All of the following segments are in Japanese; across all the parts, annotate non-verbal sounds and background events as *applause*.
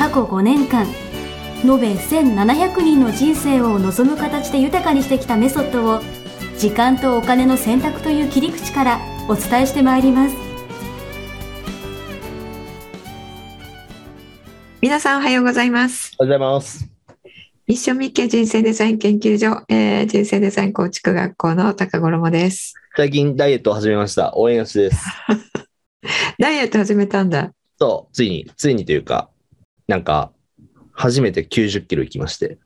過去5年間延べ1700人の人生を望む形で豊かにしてきたメソッドを時間とお金の選択という切り口からお伝えしてまいります皆さんおはようございます。おはようございます。一緒みっけ人生デザイン研究所、えー人生デザイン構築学校の高頃もです。最近ダイエットを始めました。応援よしです。*laughs* ダイエット始めたんだ。そう、ついに、ついにというか、なんか、初めて90キロ行きまして。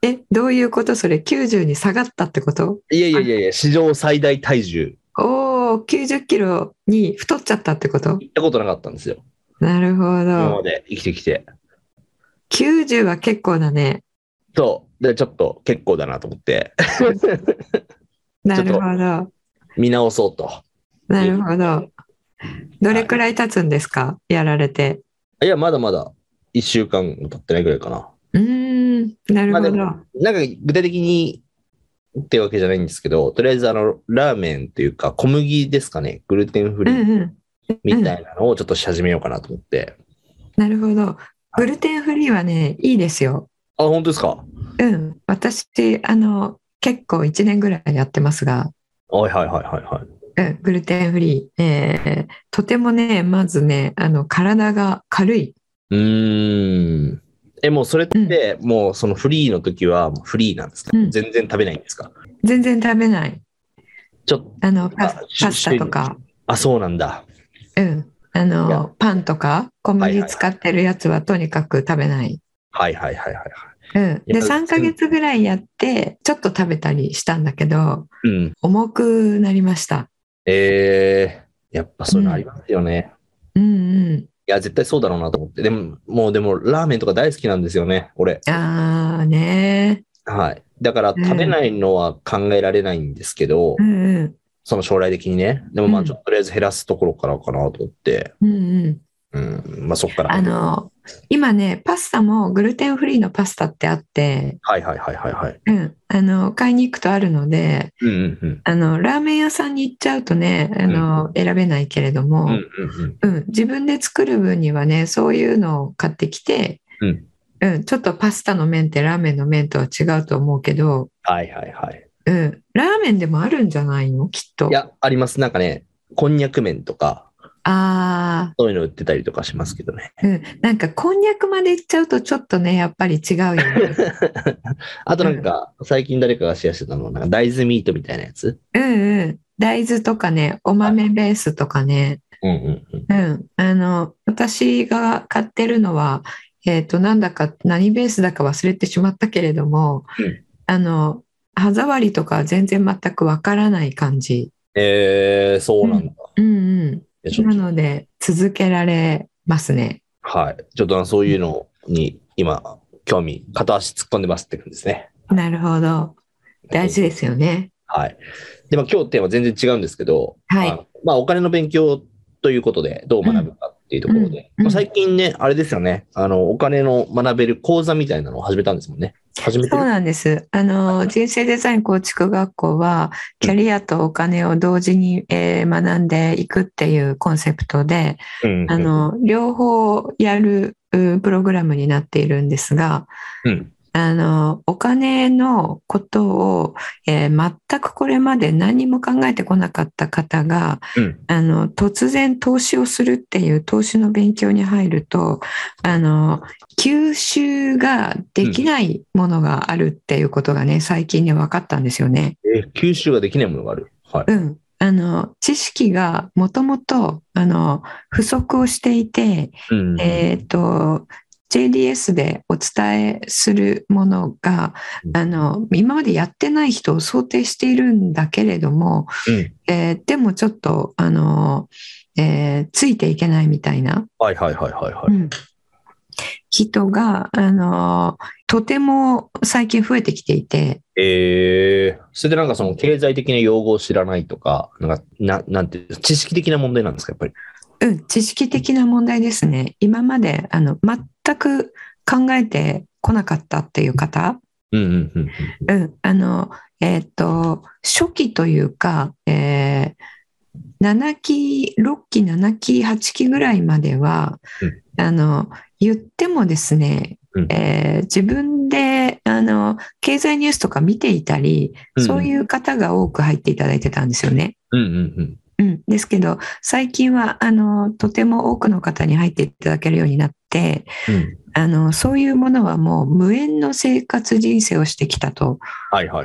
え、どういうことそれ ?90 に下がったってこと？いやいやいやいや、史上最大体重、おー、90キロに太っちゃったってこと？行ったことなかったんですよ。なるほ今まど。で生きてきて。90は結構だね。そう、で、ちょっと結構だなと思って、*laughs* なるほど。見直そうと。なるほど。どれくらい経つんですか？やられて。いや、まだまだ1週間経ってないぐらいかな。うーん、なるほど。まあなんか具体的にってわけじゃないんですけど、とりあえずあの、ラーメンというか小麦ですかね、グルテンフリーうんうん。みたいなのをちょっとし始めようかなと思って。なるほど。グルテンフリーはね、いいですよ。あ、本当ですか？うん。私、あの、結構1年ぐらいやってますが、はいはいはいはいはい。うん、グルテンフリー。えーとてもね、まずね、あの、体が軽い。うーん。え、もうそれって、もうそのフリーの時はフリーなんですか、うん全然食べないんですか？全然食べない。ちょっと、あの、パあパスタとか、あ、そうなんだ。うん。あの、パンとか、小麦使ってるやつはとにかく食べない。はいはいはいはいはい。うん。で、いや3ヶ月ぐらいやって、ちょっと食べたりしたんだけど、うん。重くなりました。えー、やっぱそういうのありますよね。うんうん。いや、絶対そうだろうなと思って。でも、もうでも、ラーメンとか大好きなんですよね、俺。あーねはい。だから、うん食べないのは考えられないんですけど、うんうん。その将来的にね。でもまあ、うんちょっととりあえず減らすところからかなと思って、うんうん。うん。まあ、そっから。あの、今ね、パスタもグルテンフリーのパスタってあって、はいはいはいはいはい。うん、あの、買いに行くとあるので、うんうんうん。あの、ラーメン屋さんに行っちゃうとね、あの、選べないけれども、うんうん、うんうん。自分で作る分にはね、そういうのを買ってきて、うんうん、ちょっとパスタの麺ってラーメンの麺とは違うと思うけど、はいはいはい。うん、ラーメンでもあるんじゃないの？きっとい。や、あります。なんかね、こんにゃく麺とか、あそういうの売ってたりとかしますけどね。あ、うん、なんかこんにゃくまで行っちゃうとちょっとね、やっぱり違うよね。*laughs* あとなんか、最近誰かがシェアしてたの、なんか大豆ミートみたいなやつ？うんうん。大豆とかね、お豆ベースとかね。うんうんうん。うん。あの、私が買ってるのは、えっと、なんだか、何ベースだか忘れてしまったけれども、うんあの、歯触りとかは全然全くわからない感じ。えー、そうなんだ。うんうん。なえちょっとので、続けられますね。はい。ちょっとそういうのに今、興味、片足突っ込んでますって感じですね。なるほど。大事ですよね。はい。で、まあ今日テーマ全然違うんですけど、はいあまあお金の勉強ということで、どう学ぶかっていうところで、うんうんまあ最近ね、あれですよね、あの、お金の学べる講座みたいなのを始めたんですもんね。始めてそうるなんです。あの、人生デザイン構築学校は、キャリアとお金を同時に、えー学んでいくっていうコンセプトで、うんうんあの、両方やるうプログラムになっているんですが、うんあの、お金のことを、えー全くこれまで何も考えてこなかった方が、うんあの、突然投資をするっていう投資の勉強に入ると、あの、吸収ができないものがあるっていうことがね、最近ね、分かったんですよね。えー吸収ができないものがある。はい。うん。あの、知識がもともと、あの、不足をしていて、うんえっ、と、JDS でお伝えするものが、あの、今までやってない人を想定しているんだけれども、うんえーでもちょっと、あの、えーついていけないみたいな、はいはいはいはいはい。うん人が、あの、とても最近増えてきていて、ええそれでなんかその経済的な用語を知らないとか、なんか、ななんていう、知識的な問題なんですか、やっぱり？うん、知識的な問題ですね。今まで、あの、全く考えてこなかったっていう方、うんうんうんあの、えっ、と、初期というか、えー、7期、6期、7期、8期ぐらいまでは、うん。あの、言ってもですね、うん。えー自分で、あの、経済ニュースとか見ていたり、うんそういう方が多く入っていただいてたんですよね。うんうんうん。うん、ですけど、最近は、あの、とても多くの方に入っていただけるようになって、うん。あの、そういうものはもう無縁の生活人生をしてきたと、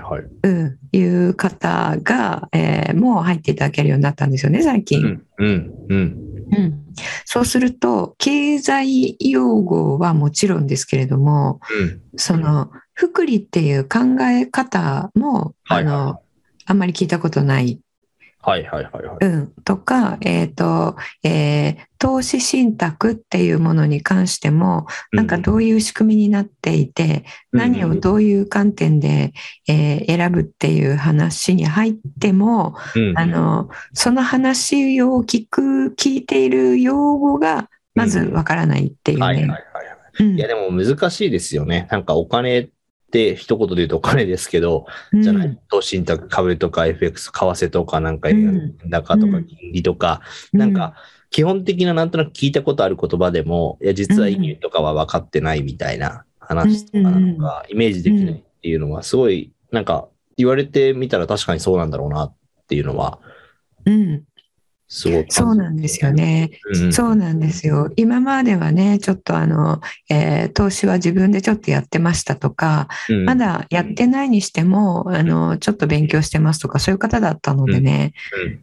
はい。うん、いう方が、えーもう入っていただけるようになったんですよね、最近。うんうんうん。うんそうすると、経済用語はもちろんですけれども、うん。その、福利っていう考え方も、はいはいあの、あんまり聞いたことないはいはいはいはい。うん、とか、えっ、と、えー投資信託っていうものに関しても、なんかどういう仕組みになっていて、何をどういう観点で、えー選ぶっていう話に入っても、うんあの、その話を聞く、聞いている用語が、まずわからないっていうね。はいはいはいいやでも難しいですよね。なんかお金って一言で言うとお金ですけど、じゃなうんい投資信託、株とか FX、為替とかなんかうん。高とかうん。金利とか、なんか基本的ななんとなく聞いたことある言葉でも、いや実は意味とかは分かってないみたいな話とかなんかイメージできないっていうのはすごいなんか言われてみたら確かにそうなんだろうなっていうのはうん、すごそうなんですよ。ね。うん。うんそうなんですよ。今まではね、ちょっとあの、えー投資は自分でちょっとやってましたとか、うん。まだやってないにしても、あの、ちょっと勉強してますとか、そういう方だったのでね、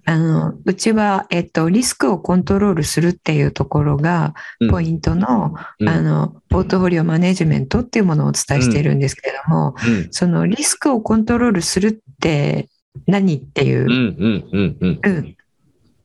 あの、うちは、えっと、リスクをコントロールするっていうところが、うん。ポイントの、うん。あの、ポートフォリオマネジメントっていうものをお伝えしているんですけれども、うん。そのリスクをコントロールするって何っていう、うんうんうんうん。うん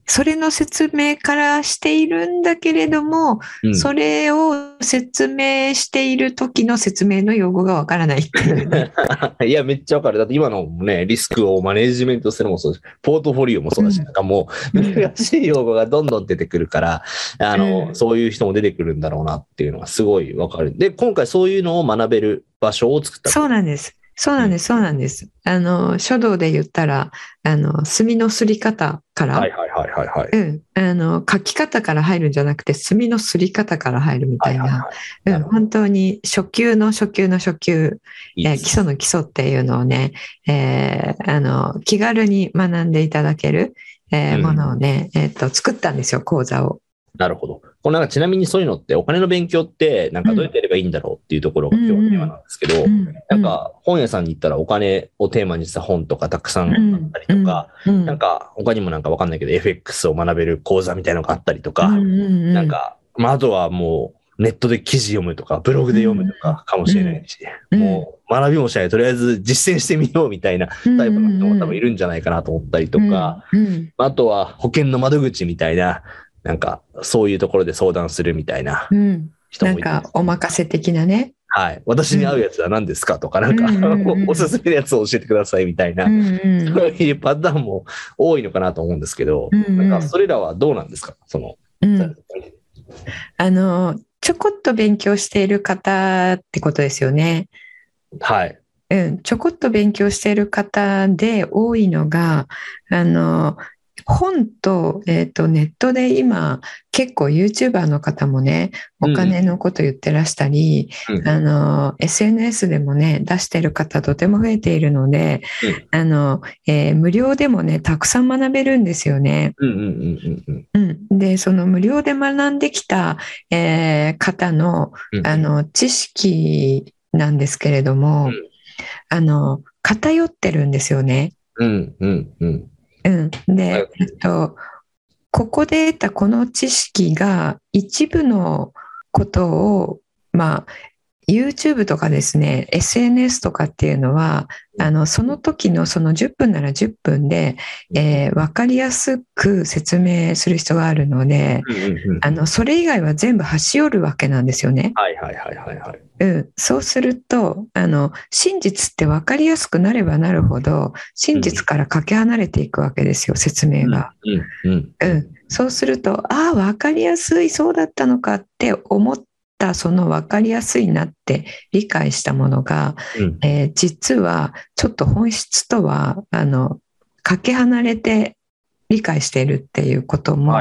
それの説明からしているんだけれども、うんそれを説明している時の説明の用語がわからない *laughs* いや、めっちゃわかる。だって今のもね、リスクをマネジメントするのもそうだし、ポートフォリオもそうだし、うんなんかもう難しい用語がどんどん出てくるから、あの、うんそういう人も出てくるんだろうなっていうのがすごいわかる。で、今回そういうのを学べる場所を作った。そうなんです。そうなんです。そうなんです。あの、書道で言ったら、あの、墨のすり方から、はいはいはいはいはい。うん、あの、書き方から入るんじゃなくて、墨のすり方から入るみたいな、はいはいはい。うん、本当に初級の初級の初級、えー基礎の基礎っていうのをね、えーあの、気軽に学んでいただける、えーうんものをね、えっと、作ったんですよ、講座を。なるほど。これなんかちなみにそういうのって、お金の勉強って、なんかどうやってやればいいんだろうっていうところが今日のテーマなんですけど、うん。なんか本屋さんに行ったらお金をテーマにした本とかたくさんあったりとか、うん、なんか他にもなんかわかんないけど FX を学べる講座みたいなのがあったりとか、なんか、まあ、あとはもうネットで記事読むとか、ブログで読むとかかもしれないし、うん。もう学びもしない、とりあえず実践してみようみたいなタイプの人も多分いるんじゃないかなと思ったりとか、うん。うん。あとは保険の窓口みたいな、なんかそういうところで相談するみたいなうん。人もいて、なんかお任せ的なね。はい。私に合うやつは何ですか？とか、なんか、うんうんうん。*laughs* おすすめのやつを教えてくださいみたいな、うんうんそういうパターンも多いのかなと思うんですけど、うんうん。なんかそれらはどうなんですか？その、うん。あの、ちょこっと勉強している方ってことですよね。はい。うん、ちょこっと勉強している方で多いのが、あの、本と,、えー、とネットで今結構 YouTuber の方もねお金のこと言ってらしたり、うんあの SNS でもね出してる方とても増えているので、あのえー無料でもねたくさん学べるんですよね。うんうんうんうんうん。うん、でその無料で学んできた、えー方のうんあの知識なんですけれども、うんあの偏ってるんですよね。うんうんうん。うん、はい。で、えっと、ここで得たこの知識が一部のことを、まあ、YouTube とかですね、SNS とかっていうのは、あの、その時のその10分なら10分で、えー、分かりやすく説明する必要があるので、あの、それ以外は全部端折るわけなんですよね。はいはいはいはいはい。うん。そうすると、あの、真実って分かりやすくなればなるほど、真実からかけ離れていくわけですよ、説明が。うんうんうん。そうすると、ああ、分かりやすい、そうだったのかって思った、その分かりやすいなって理解したものが、うんえー実はちょっと本質とは、あの、かけ離れて理解しているっていうことも、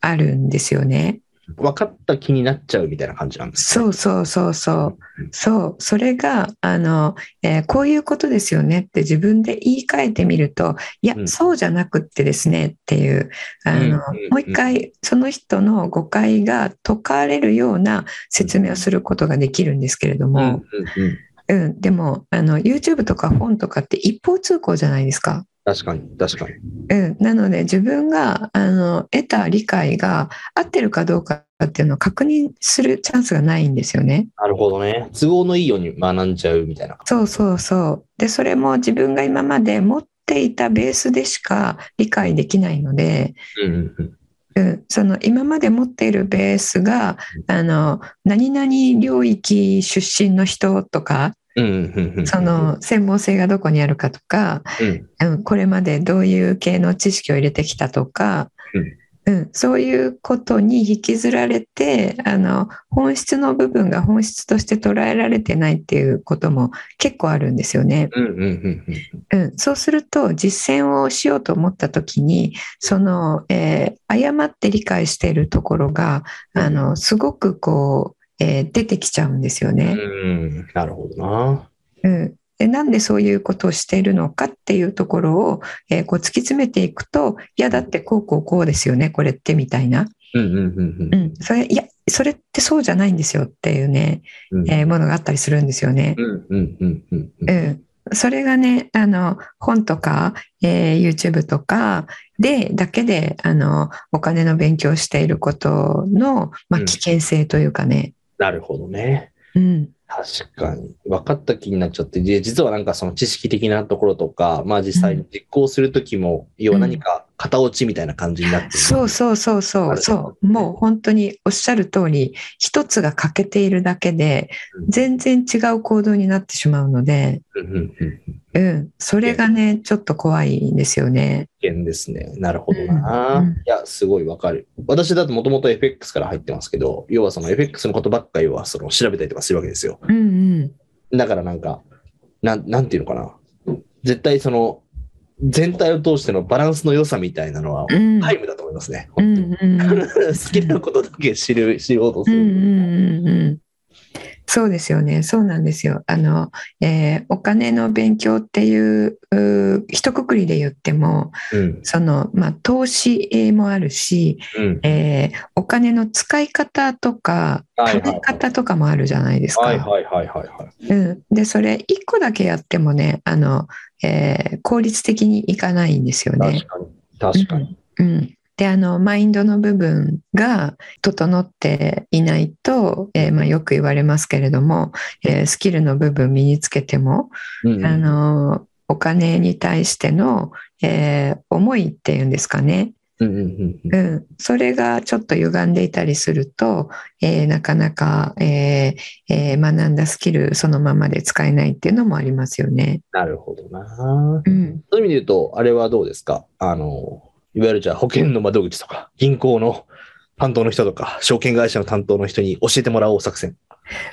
あるんですよね。分かった気になっちゃうみたいな感じなんですね。そうそうそうそう。そう、それが、あの、えーこういうことですよねって自分で言い換えてみると、いやう、ん。そうじゃなくってですねっていう、あの、うんうんもう一回その人の誤解が解かれるような説明をすることができるんですけれどうんうんも、うん。うん、でも、あの、YouTube とか本とかって一方通行じゃないですか。確かに確かに。うん、なので自分があの得た理解が合ってるかどうかっていうのを確認するチャンスがないんですよね。なるほどね。都合のいいように学んじゃうみたいな。そうそうそう。で、それも自分が今まで持っていたベースでしか理解できないので、うんうんうん。うん、その今まで持っているベースが、あの、何々領域出身の人とか。その専門性がどこにあるかとか、うん、うん、これまでどういう系の知識を入れてきたとか、うん、そういうことに引きずられてあの本質の部分が本質として捉えられてないっていうことも結構あるんですよね。うんうんうんうん。うん、そうすると実践をしようと思った時にその、えー誤って理解しているところがあのすごくこう、えー出てきちゃうんですよね。うん、なるほどな。うん、でなんでそういうことをしているのかっていうところを、えーこう突き詰めていくといやだってこうこうこうですよねこれってみたいな、それいやそれってそうじゃないんですよっていうね、うん。えーものがあったりするんですよね。それがね、あの、本とか、えー YouTube とかで、だけで、あの、お金の勉強をしていることの、まあ、うん危険性というかね。なるほどね。うん。確かに。分かった気になっちゃって、で実はなんかその知識的なところとか、まあ実際に実行するときも、要は何か型落ちみたいな感じになってる。そうそうそうそう、そう。もう本当におっしゃる通り、一つが欠けているだけで、うん全然違う行動になってしまうので、うん。それがね、ちょっと怖いんですよね。危険ですね。なるほどな。うんうんいや、すごいわかる。私だともともと FX から入ってますけど、要はその FX のことばっかりはその調べたりとかするわけですよ。うんうん。だからなんか、なん、なんていうのかな。絶対その、全体を通してのバランスの良さみたいなのは、うん。タイムだと思いますね。うん。うんうん。*laughs* 好きなことだけ知る、知ろうとする。うんうんうんうんそうですよね。そうなんですよ。あの、えーお金の勉強っていう、うー一括りで言っても、うん。その、まあ、投資もあるし、うん。えーお金の使い方とか、はいはいはい貯め方とかもあるじゃないですか。はいはいはいはいはい。うん、で、それ、一個だけやってもね、あの、えー効率的にいかないんですよね確。かに。確かに。うん、であのマインドの部分が整っていないと、えーまあ、よく言われますけれども、えースキルの部分身につけても、うんあのお金に対しての、えー思いっていうんですかね、うんうんうんうんうん、それがちょっと歪んでいたりすると、えーなかなか、えーえー学んだスキルそのままで使えないっていうのもありますよね。なるほどな。うんそういう意味で言うと、あれはどうですか？あの、いわゆるじゃあ保険の窓口とか、銀行の担当の人とか、証券会社の担当の人に教えてもらおう作戦。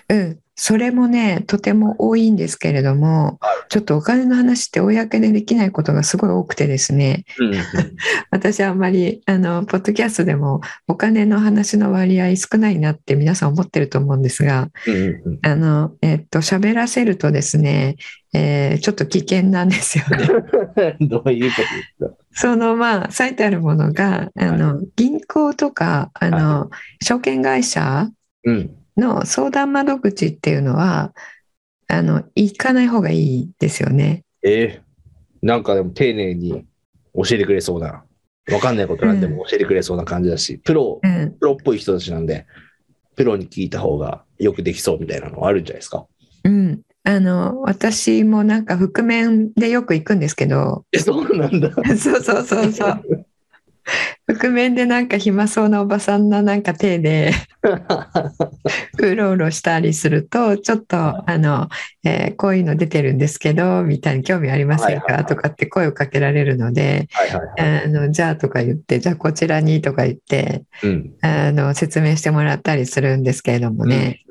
うん、それもね、とても多いんですけれども、ちょっとお金の話って公でできないことがすごい多くてですね、うんうん。*laughs* 私はあんまり、あの、ポッドキャストでもお金の話の割合少ないなって皆さん思ってると思うんですが、うんうんあの、えっと、喋らせるとですね、えーちょっと危険なんですよね。う *laughs* んどういうことですか？その、まあ、書いてあるものが、あの、銀行とか、あの、証券会社うん。の相談窓口っていうのは、あの、行かない方がいいですよね。ええなんかでも丁寧に教えてくれそうな、わかんないことなんでも教えてくれそうな感じだし、プロ、うん。プロっぽい人たちなんで、プロに聞いた方がよくできそうみたいなのはあるんじゃないですか？うん。あの、私もなんか覆面でよく行くんですけど、え、そうなんだ。*laughs* そうそうそうそう。*laughs* 覆面でなんか暇そうなおばさんのなんか手でうろうろしたりすると、ちょっとあの、えーこういうの出てるんですけど、みたいに興味ありませんか？とかって声をかけられるので。あの、じゃあとか言って、じゃあこちらにとか言って、うん。あの、説明してもらったりするんですけれどもね、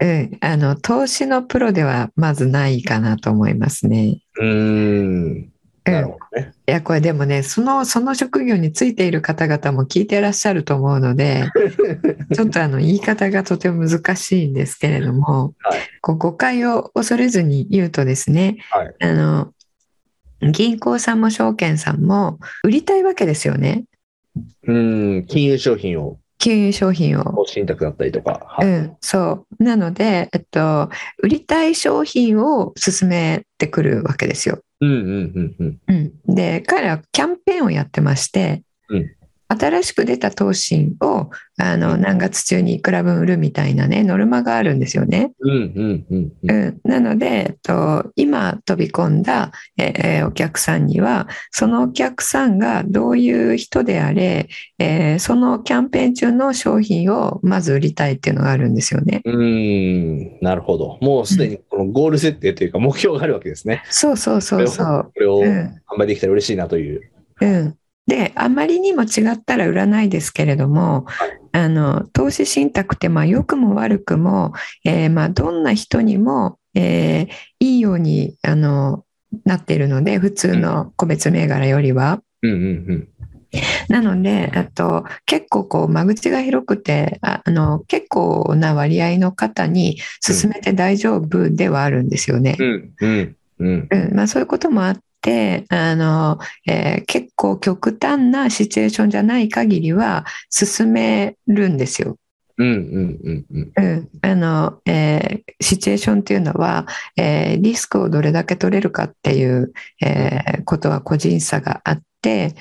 うん、あの、投資のプロではまずないかなと思いますね。うん。なるほどね。いや、これでもね、その、その職業についている方々も聞いてらっしゃると思うので、*laughs* ちょっとあの、言い方がとても難しいんですけれども、はいこう誤解を恐れずに言うとですね、はい。あの、銀行さんも証券さんも売りたいわけですよね。うん。金融商品を、金融商品を。信託だったりとか。はいうん、そう。なので、えっと、売りたい商品を進めてくるわけですよ。うんうんうんうん。うん、で彼らはキャンペーンをやってまして、うん新しく出た投信をあの何月中にいくら分売るみたいなねノルマがあるんですよね。うんうんうんう。うんん、なので、えっと、今飛び込んだ、えーお客さんにはそのお客さんがどういう人であれ、えーそのキャンペーン中の商品をまず売りたいっていうのがあるんですよね。うーん。なるほど。もうすでにこのゴール設定というか目標があるわけですね。そうそうそうそう。これをうん販売できたら嬉しいなという。うん、であまりにも違ったら売らないですけれども、はいあの投資信託ってまあ良くも悪くも、えーまあどんな人にも、えーいいようにあのなっているので普通の個別銘柄よりは。うんうんうん。なのであと結構こう間口が広くてああの結構な割合の方に進めて大丈夫ではあるんですよね。うんうんうん。うんまあ、そういうこともあってあの、えー結構極端なシチュエーションじゃない限りは進めるんですよ。うんうんうんうん。うんあのえーシチュエーションっていうのは、えーリスクをどれだけ取れるかっていう、えーことは個人差があって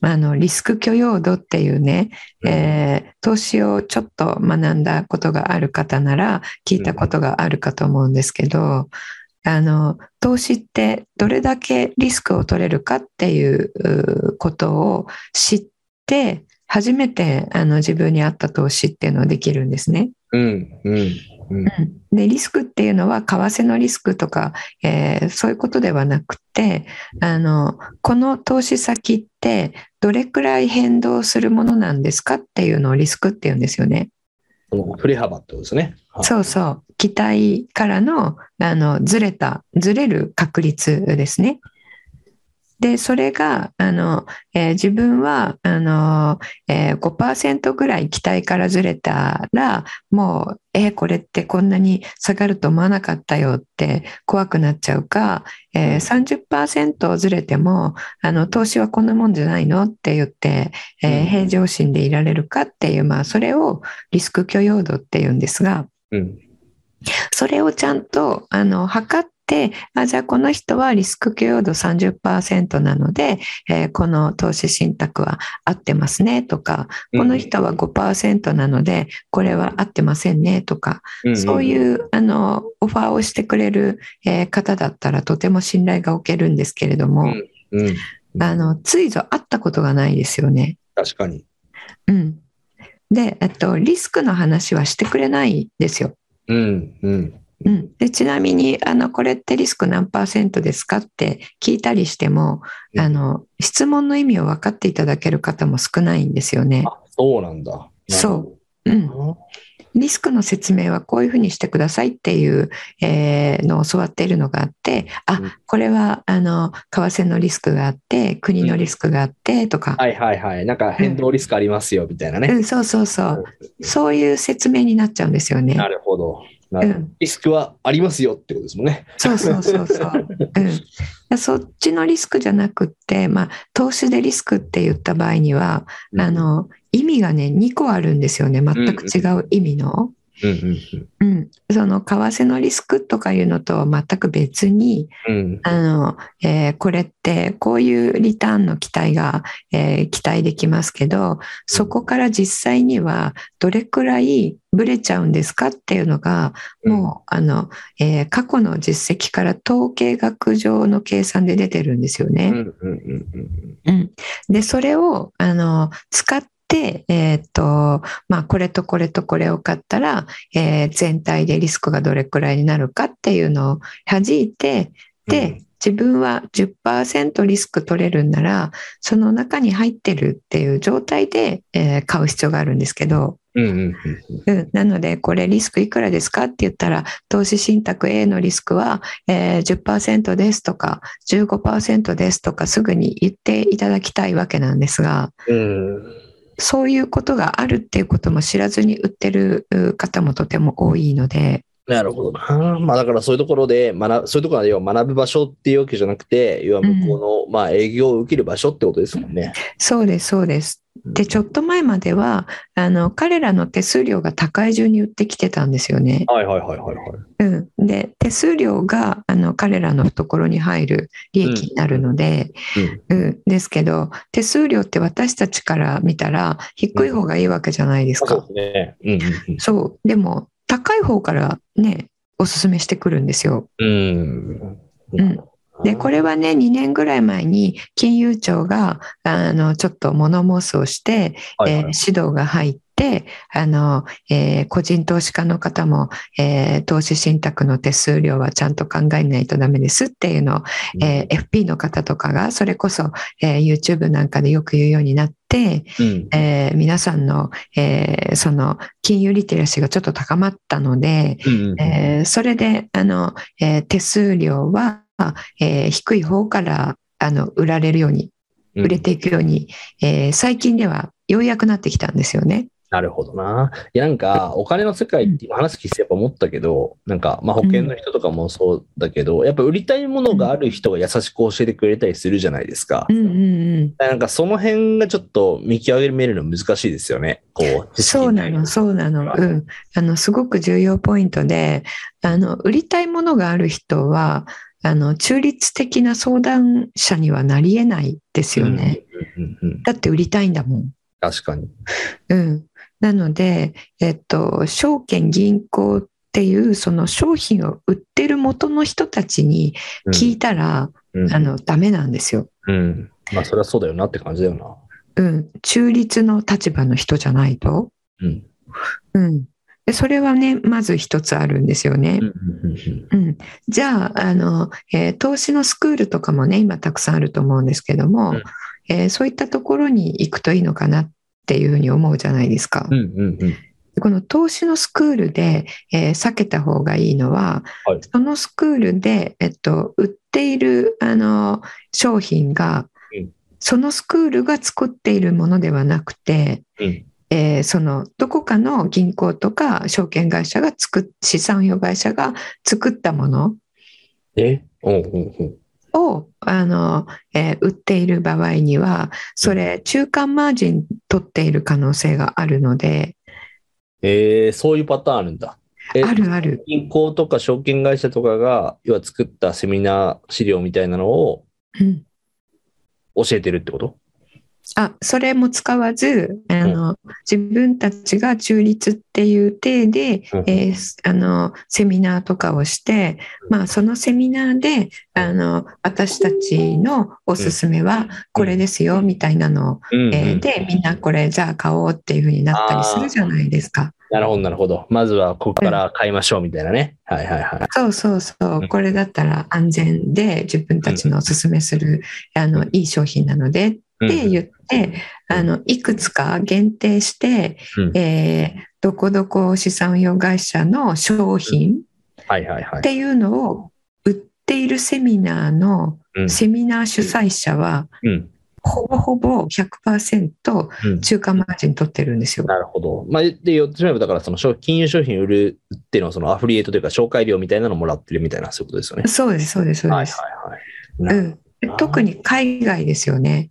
まああのリスク許容度っていうね、えー投資をちょっと学んだことがある方なら聞いたことがあるかと思うんですけど、あの投資ってどれだけリスクを取れるかっていううことを知って初めてあの自分に合った投資っていうのはできるんですね。うんうんうん。うんでリスクっていうのは為替のリスクとか、えーそういうことではなくてあのこの投資先ってどれくらい変動するものなんですかっていうのをリスクっていうんですよね。この振れ幅ってことですね。はいそうそう期待からのあのずれたずれる確率ですね。でそれがあの、えー自分はあの、えー5%ぐらい期待からずれたらもうえーこれってこんなに下がると思わなかったよって怖くなっちゃうか、えー30%ずれてもあの投資はこんなもんじゃないのって言って、えーうん。平常心でいられるかっていう、まあ、それをリスク許容度っていうんですがうん。それをちゃんとあの測ってあじゃあこの人はリスク許容度30%なので、えーこの投資信託は合ってますねとかこの人は5%なのでこれは合ってませんねとかうんそういうあのオファーをしてくれる、えー方だったらとても信頼がおけるんですけれども、うんうん。あのついぞ会ったことがないですよね。確かに。うん、で、えっと、リスクの話はしてくれないですよ。うんうん。うん、でちなみにあのこれってリスク何パーセントですかって聞いたりしてもうんあの質問の意味を分かっていただける方も少ないんですよね。あ、そうなんだ。そううん。リスクの説明はこういうふうにしてくださいっていう、えーのを教わっているのがあってあうんこれはあの為替のリスクがあって国のリスクがあってとか、はいはいはい。なんか変動リスクありますよみたいなね。うん、そうそうそうそういう説明になっちゃうんですよね。なるほど。リスクはありますよってことですもんね。そうそうそうそう。*laughs* うん、そっちのリスクじゃなくって、まあ、投資でリスクって言った場合には、あの意味がね2個あるんですよね全く違う意味の。うんうんうん、その為替のリスクとかいうのとは全く別にうん。あの、えーこれってこういうリターンの期待が、えー期待できますけどそこから実際にはどれくらいブレちゃうんですかっていうのがもうあの、えー過去の実績から統計学上の計算で出てるんですよね。でそれをあの使って、えーっとまあ、これとこれとこれを買ったら、えー全体でリスクがどれくらいになるかっていうのを弾いてで、自分は10%リスク取れるんならその中に入ってるっていう状態で、えー買う必要があるんですけど、うんうんうんうん、なのでこれリスクいくらですかって言ったら投資信託 A のリスクは、えー10%ですとか15%ですとかすぐに言っていただきたいわけなんですが。うん。そういうことがあるっていうことも知らずに売ってるう方もとても多いので、なるほどな。まあだからそういうところで学、そういうところは要は学ぶ場所っていうわけじゃなくて、要は向こうの、まあ営業を受ける場所ってことですもんね。そうですそうです。でちょっと前まではあの彼らの手数料が高い順に売ってきてたんですよね。はいはいはいはいはい。うん、で手数料があの彼らの懐に入る利益になるので、うんですけど手数料って私たちから見たら低い方がいいわけじゃないですか。そうでも高い方からねおすすめしてくるんですよ。うん。うん。うん。でこれはね2年ぐらい前に金融庁があのちょっと物申すをして、えーはい。はい指導が入ってあの、えー個人投資家の方も、えー投資信託の手数料はちゃんと考えないとダメですっていうのを、えー FP の方とかがそれこそ、えー YouTube なんかでよく言うようになって、うん。えー皆さんの,、えーその金融リテラシーがちょっと高まったので、うんうん。えーそれであの、えー手数料は、えー低い方からあの売られるように売れていくように、えー最近ではようやくなってきたんですよね。なるほどな。いや、なんか、お金の世界って今話聞いてやっぱ思ったけど、なんか、まあ保険の人とかもそうだけど、やっぱ売りたいものがある人が優しく教えてくれたりするじゃないですか。うんうんうんなんかその辺がちょっと見極めるの難しいですよね。こう、そうなの、そうなの。うん。あの、すごく重要ポイントで、あの、売りたいものがある人は、あの、中立的な相談者にはなり得ないですよね。だって売りたいんだもん。確かに。うん。なので、えっと、証券、銀行っていう、その商品を売ってる元の人たちに聞いたら、うん、あの、ダメなんですよ。うん。まあ、それはそうだよなって感じだよな。うん。中立の立場の人じゃないと。うん。うん。でそれはね、まず一つあるんですよね。うんじゃああの、えー投資のスクールとかもね今たくさんあると思うんですけども、うん。えーそういったところに行くといいのかなっていうふうに思うじゃないですか。うんうんうん。この投資のスクールで、えー避けた方がいいのは、はい。そのスクールで、えっと、売っているあの商品が、うん。そのスクールが作っているものではなくて、うんえーそのどこかの銀行とか証券会社が作っ資産運用会社が作ったものえ？うんうんう。んをあの、えー売っている場合にはそれ中間マージン取っている可能性があるのでえー、そういうパターンあるんだ。えあるある。銀行とか証券会社とかが、要は作ったセミナー資料みたいなのをうん。教えてるってこと？あそれも使わずあの、自分たちが中立っていう体で、うん。えーあのセミナーとかをして、まあ、そのセミナーであの私たちのおすすめはこれですよみたいなのを、うんうん。えーでみんなこれじゃあ買おうっていうふうになったりするじゃないですか。なるほど、なるほど。まずはここから買いましょうみたいなね。はいはいはい。そうそうそう。う、ん。これだったら安全で自分たちのおすすめする、あのいい商品なのでって言って、あのいくつか限定して、うんえーどこどこ資産運用会社の商品はいはいはいっ。ていうのを売っているセミナーのうんセミナー主催者はうんほぼほぼ100%うん中間マージン取ってるんですよ。なるほど。まあ、で、言ってしまえば、だから、その商金融商品売るっていうのは、そのアフリエイトというか、紹介料みたいなのもらってるみたいな、そういうことですよね。そうです、そうです、そうはいです。はいはい。なうん、特に海外ですよね。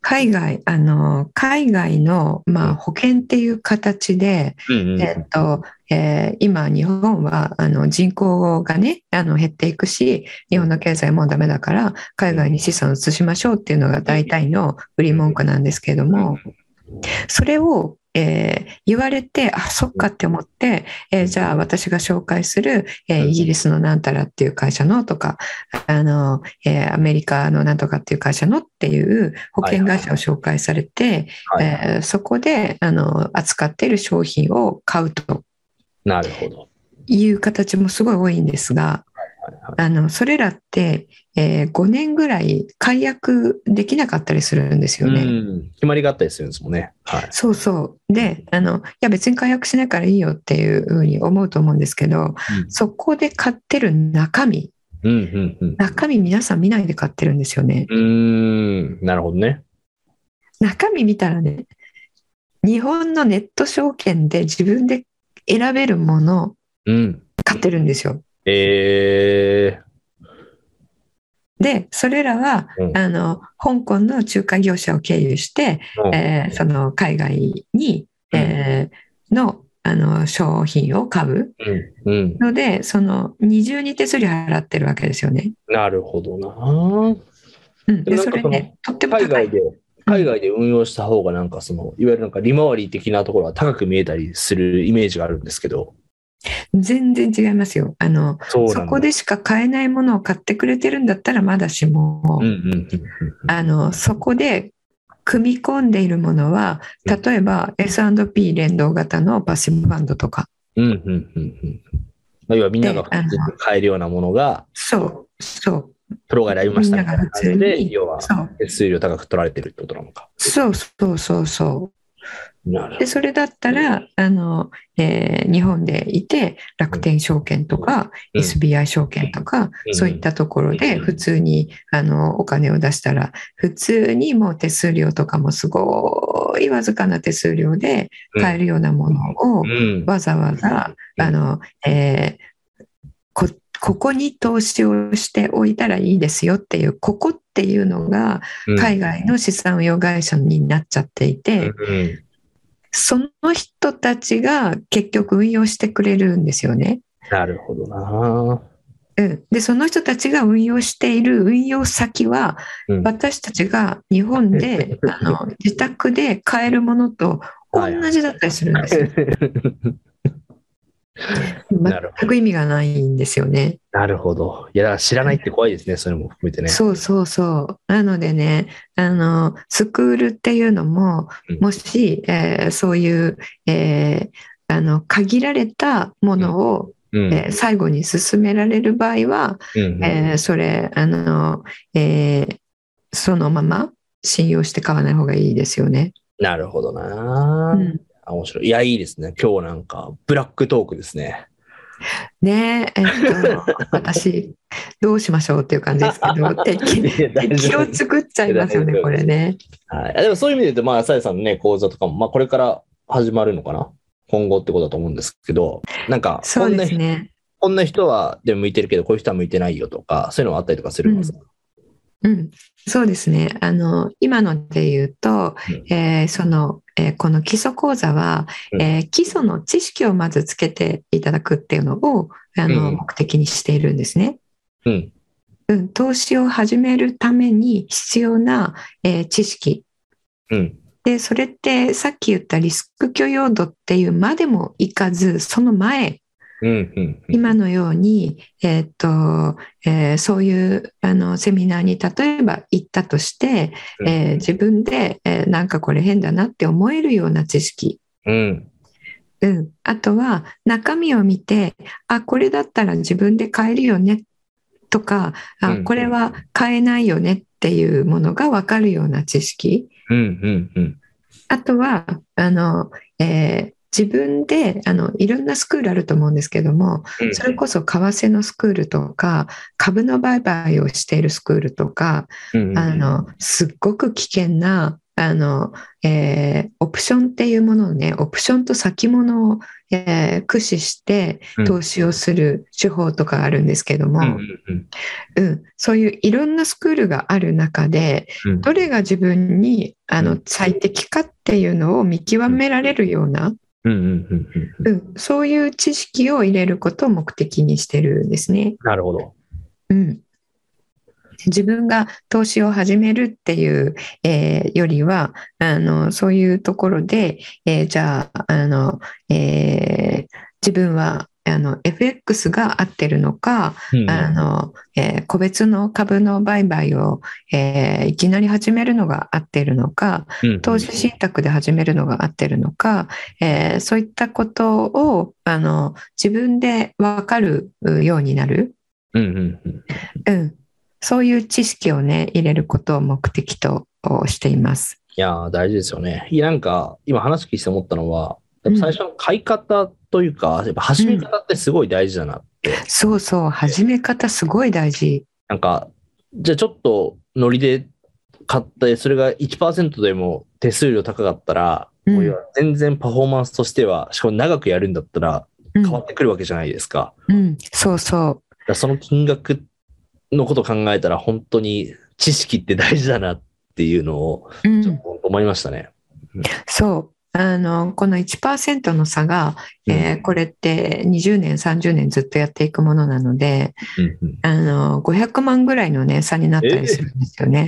海外、あの、海外の、まあ、保険っていう形で、えっと、えー今、日本は、あの、人口がね、あの、減っていくし、日本の経済もダメだから、海外に資産を移しましょうっていうのが大体の売り文句なんですけれども、それを、えー言われて、あ、そっかって思って、えーじゃあ私が紹介する、えーイギリスのなんたらっていう会社のとか、あの、えーアメリカのなんとかっていう会社のっていう保険会社を紹介されて、はいえーそこで、あの、扱っている商品を買うとなるほど。いう形もすごい多いんですが、あの、それらって、え5年ぐらい解約できなかったりするんですよね。うん。決まりがあったりするんですもんね。はい。そうそう。で、あの、いや別に解約しないからいいよっていうふうに思うと思うんですけど、そこで買ってる中身、うんうんうん。中身皆さん見ないで買ってるんですよね。うーん。なるほどね。中身見たらね、日本のネット証券で自分で選べるものをうん。買ってるんですよ。えで、それらは、うんあの、香港の仲介業者を経由して、ー。えーその海外に、えーの、あの、商品を買ううん。うん。ので、その二重に手数料払ってるわけですよね。なるほどな。うん、で、それね、とっても高い。海外で、海外で運用した方がなんかその、いわゆるなんか利回り的なところは高く見えたりするイメージがあるんですけど。全然違いますよ。あの、そこでしか買えないものを買ってくれてるんだったらまだしも、うんうん。あの、そこで組み込んでいるものは、うん例えば S&P 連動型のパッシブファンドとか、うんうんうん要はみんなが買えるようなものが、そう、そう、プロが選びましたみたいな感じで、要は手数料高く取られてるってことなのか。そうそうそうそう。で、それだったら、あの、えー日本でいて、楽天証券とか、うん。SBI 証券とか、うん。そういったところで普通に、あの、お金を出したら、普通にもう手数料とかもすごいわずかな手数料で買えるようなものを、うん。わざわざ、うん。あの、えーこ、ここに投資をしておいたらいいですよっていう、ここっていうのが海外の資産運用会社になっちゃっていて、うんその人たちが結局運用してくれるんですよね。なるほどな。うん、でその人たちが運用している運用先は、うん私たちが日本で *laughs* あの自宅で買えるものと同じだったりするんですよ。*laughs* *laughs* 全く意味がないんですよね。なるほど。いや、だから知らないって怖いですね、それも含めてね。そうそうそう。なのでね、あの、スクールっていうのもうん、もし、えーそういう、えーあの、限られたものを、うん。えー最後に進められる場合は、うんえーそれ、あの、えーそのまま信用して買わない方がいいですよね。なるほどな。うんあ面白い。いや、いいですね。今日なんか、ブラックトークですね。ねえ、えっと、*laughs* 私、どうしましょうっていう感じですけど、敵を作っちゃいますよね、これね。はい。あでもそういう意味で言うと、まあ、さやさんのね、講座とかも、まあ、これから始まるのかな？今後ってことだと思うんですけど、なんか、そうですね。こんな人はでも向いてるけど、こういう人は向いてないよとか、そういうのはあったりとかするんですか、うん、そうですね。あの、今ので言うと、うんえーその、えーこの基礎講座は、うんえー基礎の知識をまずつけていただくっていうのを、あの、うん目的にしているんですね。うん。うん、投資を始めるために必要な、えー知識。うん。で、それってさっき言ったリスク許容度っていうまでもいかず、その前、うん。うん。今のように、えーっと、えーそういうあのセミナーに例えば行ったとして、えー自分で、えーなんかこれ変だなって思えるような知識。うん。うん。あとは中身を見て、あ、これだったら自分で買えるよねとか、あうんこれは買えないよねっていうものがわかるような知識。うん。うん。うん。あとは、あの、えー自分で、あの、いろんなスクールあると思うんですけども、うん。それこそ為替のスクールとか、株の売買をしているスクールとか、うん。あの、すっごく危険な、あの、えーオプションっていうものをね、オプションと先物を、えー駆使してうん。投資をする手法とかあるんですけども、うん。うん。そういういろんなスクールがある中で、うん。どれが自分にあのうん。最適かっていうのを見極められるような、うんうんうんうんうん、そういう知識を入れることを目的にしてるんですね。なるほど。うん、自分が投資を始めるっていう、えーよりはあのそういうところで、えーじゃああの、えー自分はあの FX が合ってるのか、うんあのえー個別の株の売買を、えーいきなり始めるのが合ってるのかうん投資信託で始めるのが合ってるのか、えーそういったことをあの自分で分かるようになる。うんうんうんうん、そういう知識をね、入れることを目的としています。いやー、大事ですよね。いや、なんか、今話聞いて思ったのは、やっぱ最初の買い方というか、やっぱ始め方ってすごい大事だなって。そうそう、始め方すごい大事。なんか、じゃあちょっとノリで買って、それが1%でも手数料高かったら、全然パフォーマンスとしては、しかも長くやるんだったらうん変わってくるわけじゃないですか。うん、そうそだからその金額のことを考えたら、本当に知識って大事だなっていうのを、う。うんちょっと思いましたね。そう。あの、この1%の差が、えーこれって20年、30年ずっとやっていくものなので、うんうんあの、500万ぐらいのね、差になったりするんですよね。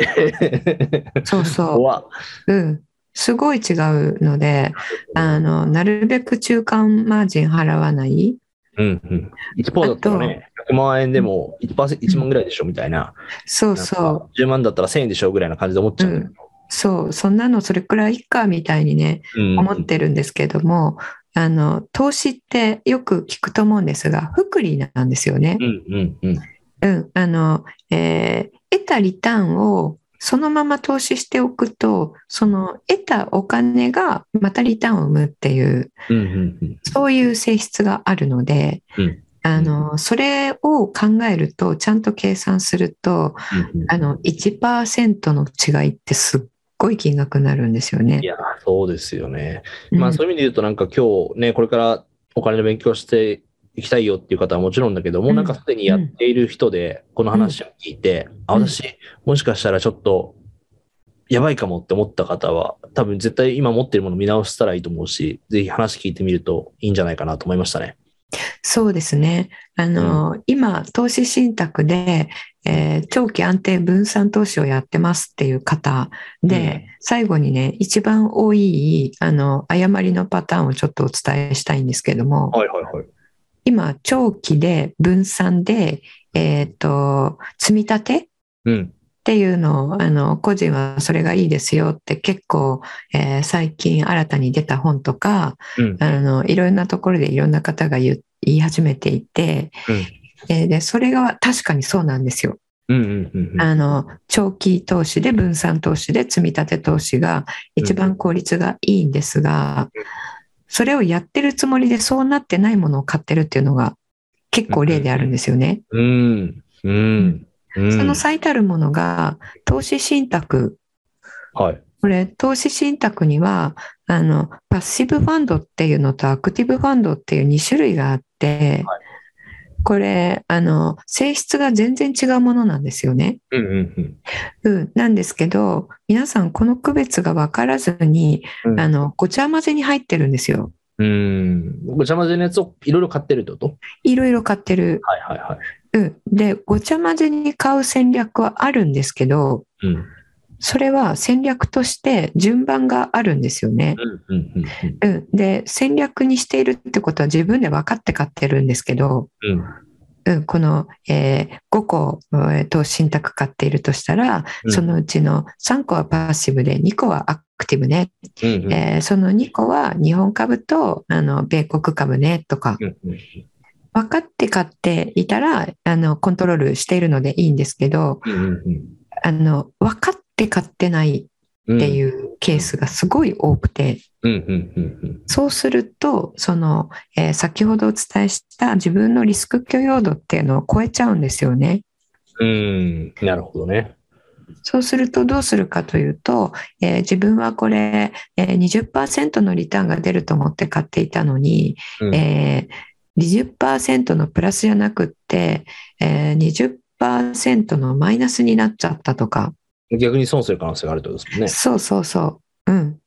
そうそう。うん。すごい違うので、あの、なるべく中間マージン払わない。うんうん。1%だったらね、100万円でも 1%, 1万ぐらいでしょみたいな。そうそう。か10万だったら1000円でしょぐらいな感じで思っちゃうんだけどそう、そんなのそれくらいかみたいにね、うん思ってるんですけども、あの、投資ってよく聞くと思うんですが、福利なんですよね。うんうんうん。うん、あの、えー得たリターンをそのまま投資しておくと、その得たお金がまたリターンを生むっていう、うんうんうん。そういう性質があるので、うんあの、それを考えると、ちゃんと計算すると、うんうんあの、1%の違いってすっごい金額になるんですよねい。や、そうですよね。うんまあそういう意味で言うと、なんか今日ね、これからお金の勉強していきたいよっていう方はもちろんだけど、もうなんかすでにやっている人で、この話を聞いて、あ、うん私、もしかしたらちょっと、やばいかもって思った方は、多分絶対今持ってるもの見直したらいいと思うし、ぜひ話聞いてみるといいんじゃないかなと思いましたね。そうですね。あの、今、投資信託で、えー長期安定分散投資をやってますっていう方で、最後にね、一番多い、あの、誤りのパターンをちょっとお伝えしたいんですけども、はいはいはい。今、長期で分散で、えっ、と、積み立てっうん。ていうのを、あの、個人はそれがいいですよって結構、えー最近新たに出た本とか、うん。あの、いろんなところでいろんな方が言い始めていて、えーで、それが確かにそうなんですよ。あの、長期投資で分散投資で積み立て投資が一番効率がいいんですが、それをやってるつもりでそうなってないものを買ってるっていうのが結構例であるんですよね。うん。うん。うん。その最たるものが投資信託。はい。これ、投資信託には、あの、パッシブファンドっていうのとアクティブファンドっていう2種類があって、これ、あの、性質が全然違うものなんですよね。うんうんうん、なんですけど、皆さんこの区別が分からずに、うんあの、ごちゃ混ぜに入ってるんですよ。うん。うん。ごちゃ混ぜのやつをいろいろ買ってるってこと？いろいろ買ってる。はいはいはい。うん。で、ごちゃ混ぜに買う戦略はあるんですけど、うん。それは戦略として順番があるんですよね。で、戦略にしているってことは自分で分かって買ってるんですけど、うん。うん、この、えー5個、えーと信託買っているとしたら、うん。そのうちの3個はパッシブで2個はアクティブね。うんうん。えーその2個は日本株とあの米国株ねとか。うんうん分かって買っていたらあのコントロールしているのでいいんですけど分かって買ってないうん。っていうケースがすごい多くて。そうするとその、えー先ほどお伝えした自分のリスク許容度っていうのを超えちゃうんですよね。うん。なるほどね。そうするとどうするかというと、えー自分はこれ、えー20%のリターンが出ると思って買っていたのに、うんえー20%のプラスじゃなくって、えー20%のマイナスになっちゃったとか、逆に損する可能性があるってことですね。そうそうそう。うん。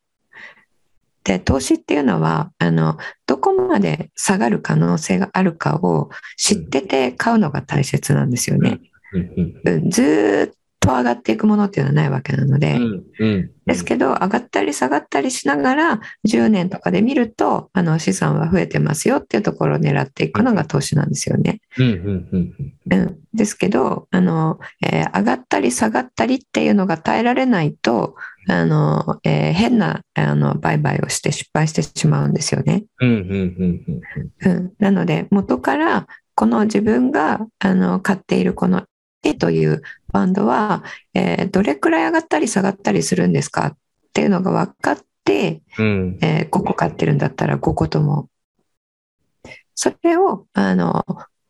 で、投資っていうのは、あの、どこまで下がる可能性があるかを知ってて買うのが大切なんですよね。うんうんうん、ずーっと上がっていくものっていうのはないわけなので、うんうん。ですけど、上がったり下がったりしながら、10年とかで見ると、あの、資産は増えてますよっていうところを狙っていくのが投資なんですよね。ですけど、あの、えー上がったり下がったりっていうのが耐えられないと、あの、えー変な、あの、売買をして失敗してしまうんですよね。なので、元から、この自分が、あの、買っているこの A というファンドは、えーどれくらい上がったり下がったりするんですかっていうのが分かって、うんえー5個買ってるんだったら5個とも。それを、あの、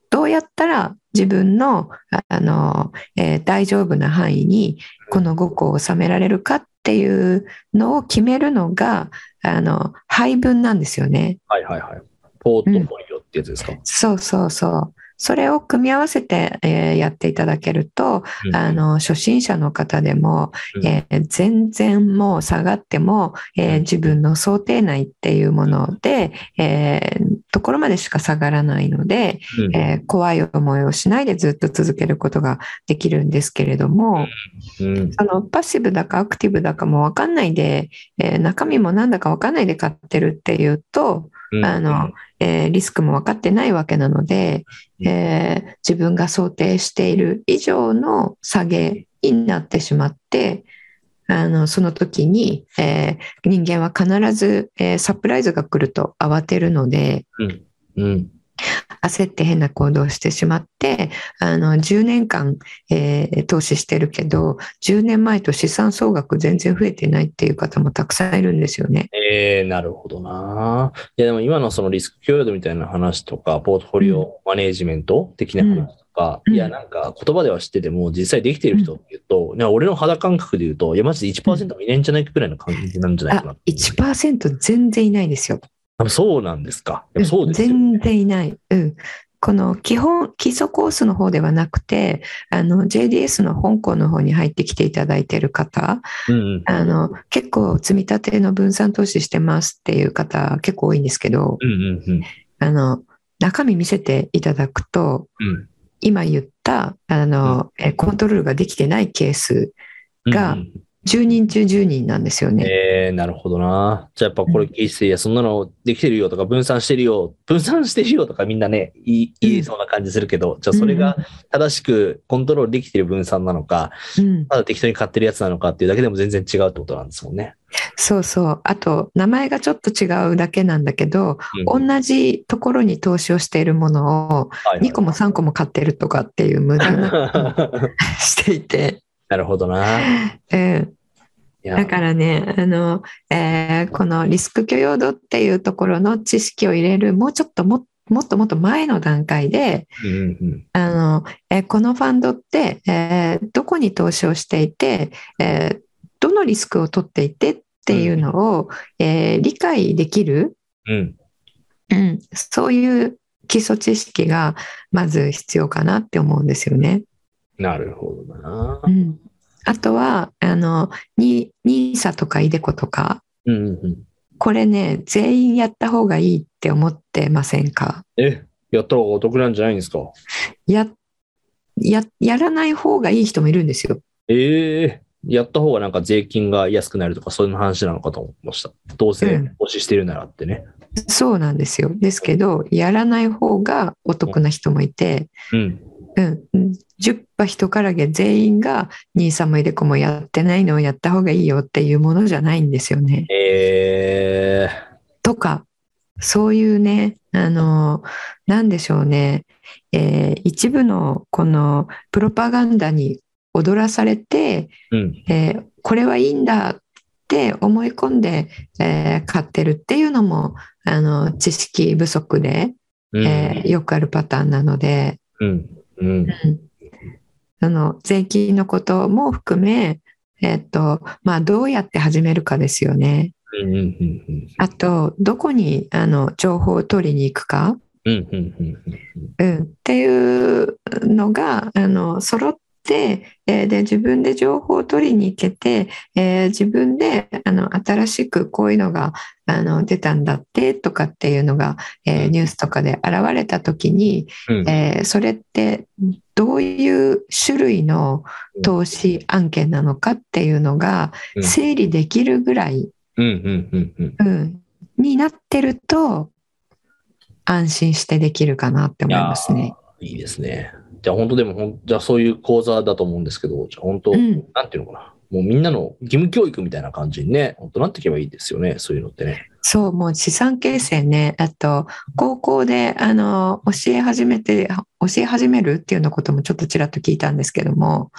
どうやったら自分の、ああの、えー大丈夫な範囲にこの5個を収められるかっていうのを決めるのが、あの、配分なんですよね。はいはいはい。ポートフォリオってやつですか？そうそうそう。それを組み合わせて、えーやっていただけると、うんあの、初心者の方でも、うん。えー全然もう下がっても、えーうん。自分の想定内っていうもので、えーところまでしか下がらないので、うん。えー怖い思いをしないでずっと続けることができるんですけれども、うん。そのパッシブだかアクティブだかもわかんないで、えー中身もなんだかわかんないで買ってるっていうと、うんあの、えーリスクも分かってないわけなので、うん。えー自分が想定している以上の下げになってしまって、あのその時に、えー人間は必ず、えーサプライズが来ると慌てるので、うんうん焦って変な行動をしてしまって、あの10年間、えー投資してるけど、10年前と資産総額全然増えてないっていう方もたくさんいるんですよね。ええなるほどな。いや、でも今のそのリスク許容度みたいな話とか、ポートフォリオマネージメント的な話とか、うんいや、なんか言葉では知ってても、実際できてる人っていうと、いや俺の肌感覚で言うと、いや、マジで1%もいないんじゃないかぐらいの感じなんじゃないかなあ。1%全然いないですよ。あそうなんですか。そうですよ、全然いない。うん。この基本、基礎コースの方ではなくて、あの、JDS の香港の方に入ってきていただいている方、うんうん。あの、結構積み立ての分散投資してますっていう方結構多いんですけど、うんうんうん。あの、中身見せていただくと、うん今言った、あの、えコントロールができてないケース、がうんうん10人中10人なんですよね。えー、なるほどな。じゃあやっぱこれ聞いて、いや、そんなのできてるよとか、分散してるよ、分散してるよとかみんなね、言い言いそうな感じするけど、じゃあそれが正しくコントロールできてる分散なのか、うん、ただ適当に買ってるやつなのかっていうだけでも全然違うってことなんですもんね。そうそう。あと、名前がちょっと違うだけなんだけど、うん同じところに投資をしているものをはいはい2個も3個も買ってるとかっていう無駄な *laughs* していて、なるほどな。*laughs* うん、だからねあの、えーこのリスク許容度っていうところの知識を入れるもうちょっとももっともっと前の段階でうんうんあの、えーこのファンドって、えーどこに投資をしていて、えーどのリスクを取っていてっていうのを、えー理解できるうん。うん、そういう基礎知識がまず必要かなって思うんですよね。なるほどなう。ん、あとはあのニ NISA とか iDeCo とかうんうんうん。これね全員やった方がいいって思ってませんか？え、やった方がお得なんじゃないんですか？やややらない方がいい人もいるんですよ。ええやった方がなんか税金が安くなるとかそういう話なのかと思いました。どうせうん投資してるならってね。そうなんですよ。ですけどやらない方がお得な人もいて、うん。うん、10羽人からげ全員が NISA も iDeCo もやってないのをやった方がいいよっていうものじゃないんですよね。ええとか、そういうね、あの、なんでしょうね、えー一部のこのプロパガンダに踊らされて、うん。えーこれはいいんだって思い込んで、えー買ってるっていうのも、あの、知識不足で、うん。えーよくあるパターンなので、うん。うん。うん。その税金のことも含め、えっと、まあ、どうやって始めるかですよね。うんうんうんあと、どこにあの情報を取りに行くか、うんうんうんうん、っていうのがあの揃って、えーで自分で情報を取りに行けて、えー自分であの新しくこういうのがあの出たんだってとかっていうのが、えーニュースとかで現れた時に、うん。えーそれってどういう種類の投資案件なのかっていうのがうん。整理できるぐらい、うんうんうんうん。うん、になってると安心してできるかなって思いますね。いいですね。じゃあ本当でもほん、じゃあそういう講座だと思うんですけど、じゃあ本当、うんなんていうのかな。もうみんなの義務教育みたいな感じにね、本当なっていけばいいですよね、そういうのってね。そう、もう資産形成ね、あと、高校で、あの、教え始めて、教え始めるっていうようなこともちょっとちらっと聞いたんですけども、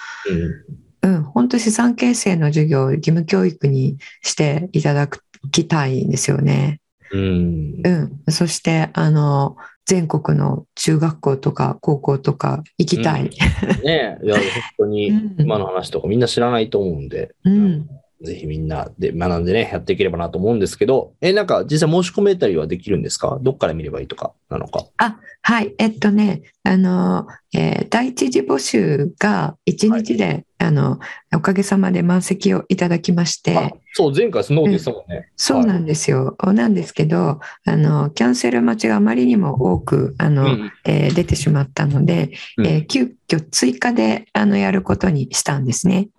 うん、本当資産形成の授業を義務教育にしていただきたいんですよね。うん。うんうん。そして、あの、全国の中学校とか高校とか行きたい。ね。いや、*laughs* 本当にうん。今の話とかみんな知らないと思うんで、うん。ぜひみんなで学んでね、やっていければなと思うんですけど、え、なんか実際申し込めたりはできるんですか？どっから見ればいいとかなのか？はい。えっとね、あの、えー第一次募集が1日で、あの、おかげさまで満席をいただきまして、あ、そう、前回そんなこと言ってたもんね。そうなんですよ。なんですけど、あの、キャンセル待ちがあまりにも多く、あの、うんえー出てしまったので、うんえー急遽追加で、あの、やることにしたんですね。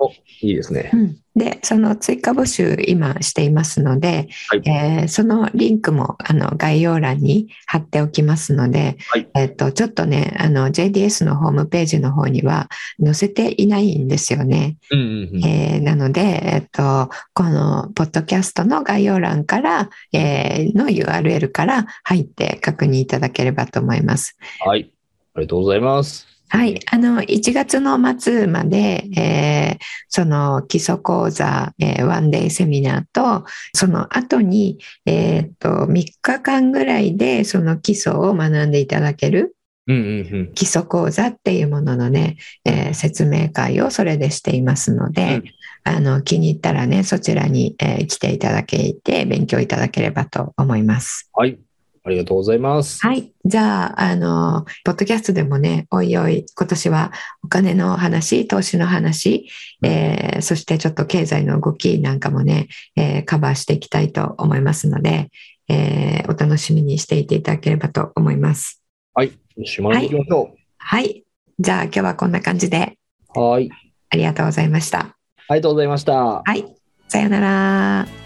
いいですね。うんで、その追加募集今していますので、はいえーそのリンクもあの概要欄に貼っておきますので、はいえっと、ちょっとね、あの JDS のホームページの方には載せていないんですよね。うんうんうん。えーなので、えっと、このポッドキャストの概要欄から、えーの URL から入って確認いただければと思います。はい。ありがとうございます。はい。あの、1月の末まで、えーその基礎講座、えーワンデイセミナーと、その後に、えーっと、3日間ぐらいでその基礎を学んでいただけるうんうんうん。基礎講座っていうもののね、えー説明会をそれでしていますので、あの、気に入ったらね、そちらに、えー来ていただけて、勉強いただければと思います。はい。ありがとうございます。はい。じゃあ、あの、ポッドキャストでもね、おいおい、今年はお金の話、投資の話、えーそしてちょっと経済の動きなんかもね、えーカバーしていきたいと思いますので、えーお楽しみにしていていただければと思います。はい。よし、学んでいきましょはい。じゃあ、今日はこんな感じでう。はい。ありがとうございました。ありがとうございました。はい。さようなら。